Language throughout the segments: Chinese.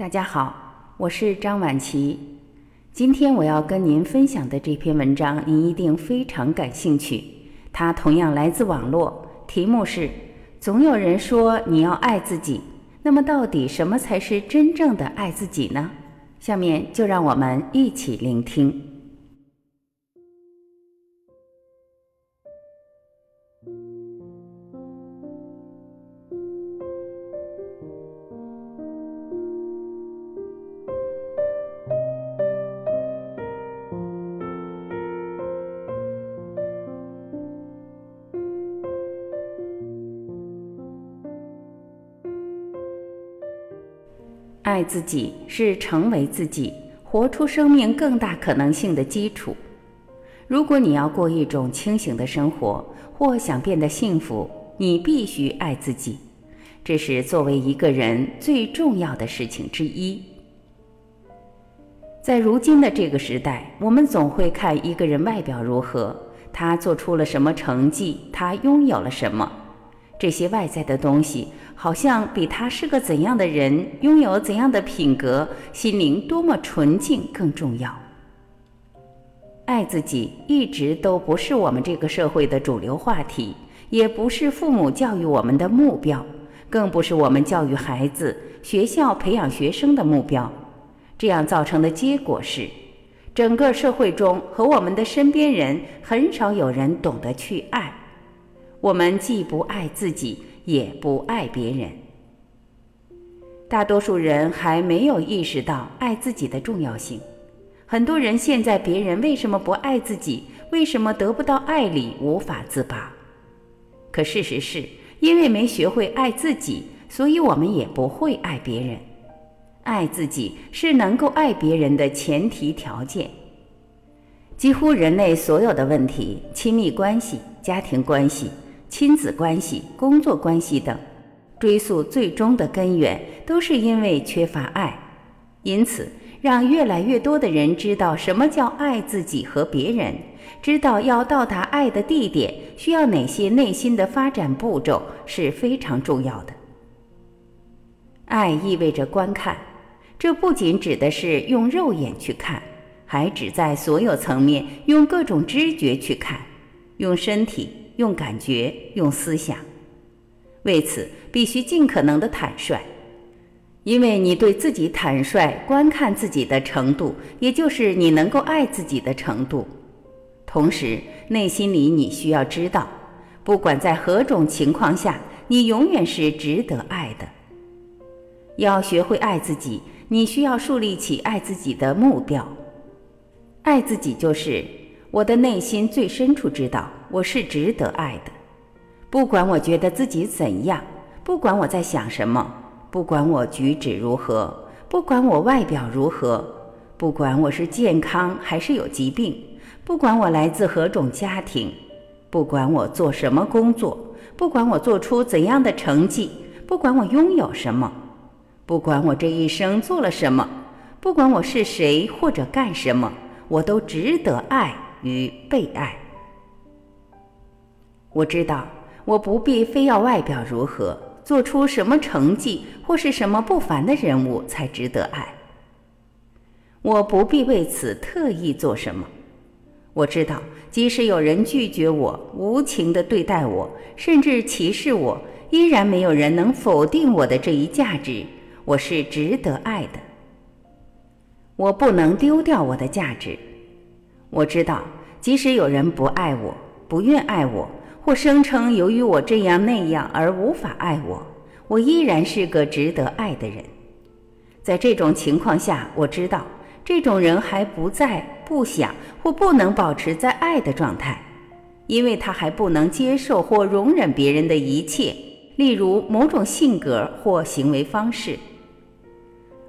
大家好，我是张婉琪。今天我要跟您分享的这篇文章，您一定非常感兴趣。它同样来自网络，题目是“总有人说你要爱自己”，那么到底什么才是真正的爱自己呢？下面就让我们一起聆听。爱自己是成为自己、活出生命更大可能性的基础。如果你要过一种清醒的生活，或想变得幸福，你必须爱自己。这是作为一个人最重要的事情之一。在如今的这个时代，我们总会看一个人外表如何，他做出了什么成绩，他拥有了什么。这些外在的东西，好像比他是个怎样的人、拥有怎样的品格、心灵多么纯净更重要。爱自己一直都不是我们这个社会的主流话题，也不是父母教育我们的目标，更不是我们教育孩子、学校培养学生的目标。这样造成的结果是，整个社会中和我们的身边人很少有人懂得去爱。我们既不爱自己，也不爱别人。大多数人还没有意识到爱自己的重要性。很多人陷在别人为什么不爱自己，为什么得不到爱里无法自拔。可事实是，因为没学会爱自己，所以我们也不会爱别人。爱自己是能够爱别人的前提条件。几乎人类所有的问题，亲密关系、家庭关系。亲子关系、工作关系等，追溯最终的根源，都是因为缺乏爱。因此，让越来越多的人知道什么叫爱自己和别人，知道要到达爱的地点需要哪些内心的发展步骤是非常重要的。爱意味着观看，这不仅指的是用肉眼去看，还指在所有层面用各种知觉去看，用身体。用感觉，用思想，为此必须尽可能的坦率，因为你对自己坦率观看自己的程度，也就是你能够爱自己的程度。同时，内心里你需要知道，不管在何种情况下，你永远是值得爱的。要学会爱自己，你需要树立起爱自己的目标。爱自己就是。我的内心最深处知道我是值得爱的，不管我觉得自己怎样，不管我在想什么，不管我举止如何，不管我外表如何，不管我是健康还是有疾病，不管我来自何种家庭，不管我做什么工作，不管我做出怎样的成绩，不管我拥有什么，不管我这一生做了什么，不管我是谁或者干什么，我都值得爱。与被爱，我知道我不必非要外表如何，做出什么成绩或是什么不凡的人物才值得爱。我不必为此特意做什么。我知道，即使有人拒绝我、无情的对待我，甚至歧视我，依然没有人能否定我的这一价值。我是值得爱的。我不能丢掉我的价值。我知道，即使有人不爱我、不愿爱我，或声称由于我这样那样而无法爱我，我依然是个值得爱的人。在这种情况下，我知道这种人还不在、不想或不能保持在爱的状态，因为他还不能接受或容忍别人的一切，例如某种性格或行为方式。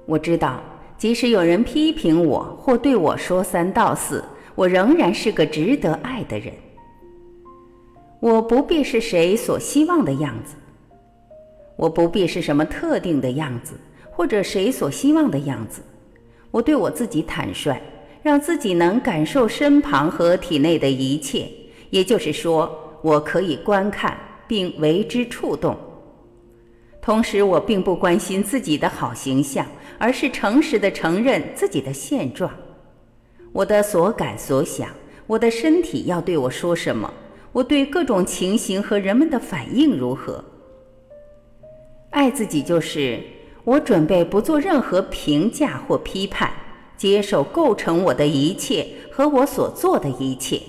我知道，即使有人批评我或对我说三道四。我仍然是个值得爱的人。我不必是谁所希望的样子，我不必是什么特定的样子，或者谁所希望的样子。我对我自己坦率，让自己能感受身旁和体内的一切，也就是说，我可以观看并为之触动。同时，我并不关心自己的好形象，而是诚实的承认自己的现状。我的所感所想，我的身体要对我说什么？我对各种情形和人们的反应如何？爱自己就是我准备不做任何评价或批判，接受构成我的一切和我所做的一切。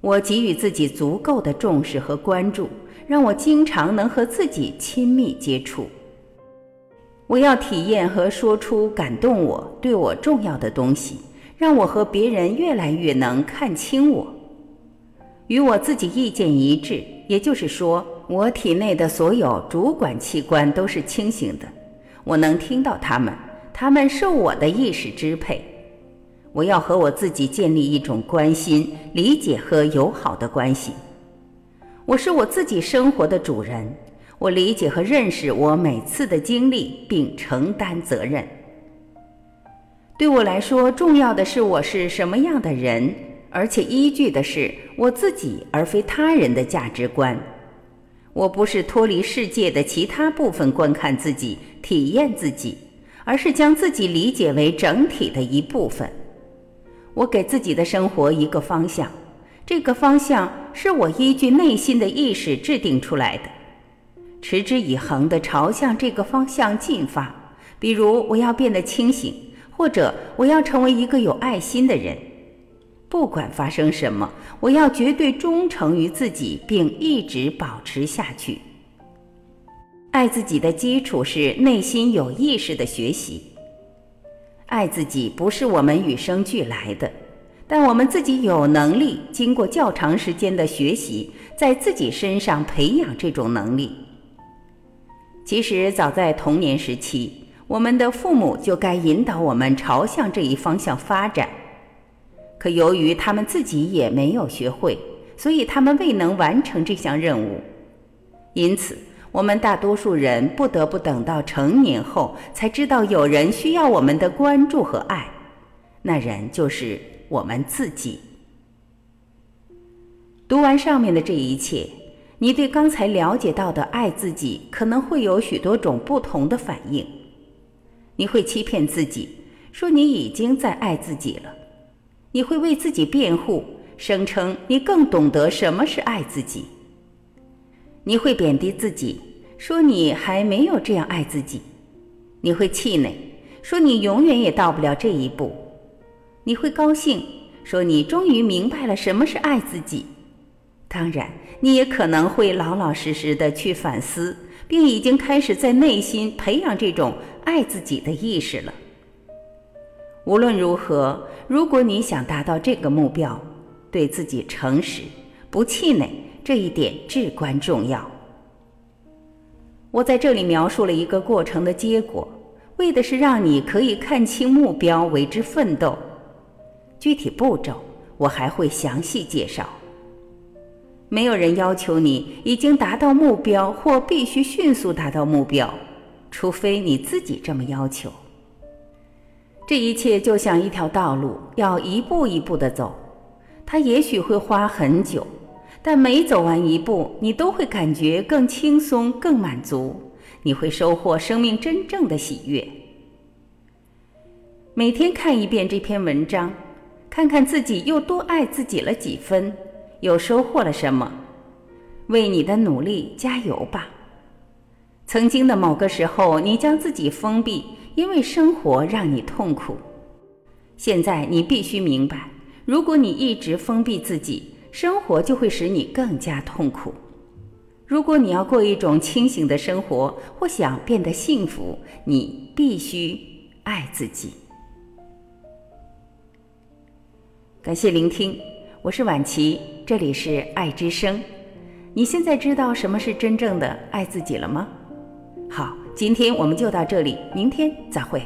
我给予自己足够的重视和关注，让我经常能和自己亲密接触。我要体验和说出感动我、对我重要的东西。让我和别人越来越能看清我，与我自己意见一致，也就是说，我体内的所有主管器官都是清醒的，我能听到他们，他们受我的意识支配。我要和我自己建立一种关心、理解和友好的关系。我是我自己生活的主人，我理解和认识我每次的经历，并承担责任。对我来说，重要的是我是什么样的人，而且依据的是我自己而非他人的价值观。我不是脱离世界的其他部分观看自己、体验自己，而是将自己理解为整体的一部分。我给自己的生活一个方向，这个方向是我依据内心的意识制定出来的，持之以恒地朝向这个方向进发。比如，我要变得清醒。或者我要成为一个有爱心的人，不管发生什么，我要绝对忠诚于自己，并一直保持下去。爱自己的基础是内心有意识的学习。爱自己不是我们与生俱来的，但我们自己有能力经过较长时间的学习，在自己身上培养这种能力。其实早在童年时期。我们的父母就该引导我们朝向这一方向发展，可由于他们自己也没有学会，所以他们未能完成这项任务。因此，我们大多数人不得不等到成年后才知道有人需要我们的关注和爱，那人就是我们自己。读完上面的这一切，你对刚才了解到的爱自己可能会有许多种不同的反应。你会欺骗自己，说你已经在爱自己了；你会为自己辩护，声称你更懂得什么是爱自己；你会贬低自己，说你还没有这样爱自己；你会气馁，说你永远也到不了这一步；你会高兴，说你终于明白了什么是爱自己。当然，你也可能会老老实实的去反思。并已经开始在内心培养这种爱自己的意识了。无论如何，如果你想达到这个目标，对自己诚实，不气馁，这一点至关重要。我在这里描述了一个过程的结果，为的是让你可以看清目标，为之奋斗。具体步骤，我还会详细介绍。没有人要求你已经达到目标或必须迅速达到目标，除非你自己这么要求。这一切就像一条道路，要一步一步的走。它也许会花很久，但每走完一步，你都会感觉更轻松、更满足。你会收获生命真正的喜悦。每天看一遍这篇文章，看看自己又多爱自己了几分。又收获了什么？为你的努力加油吧！曾经的某个时候，你将自己封闭，因为生活让你痛苦。现在你必须明白，如果你一直封闭自己，生活就会使你更加痛苦。如果你要过一种清醒的生活，或想变得幸福，你必须爱自己。感谢聆听。我是婉琪，这里是爱之声。你现在知道什么是真正的爱自己了吗？好，今天我们就到这里，明天再会。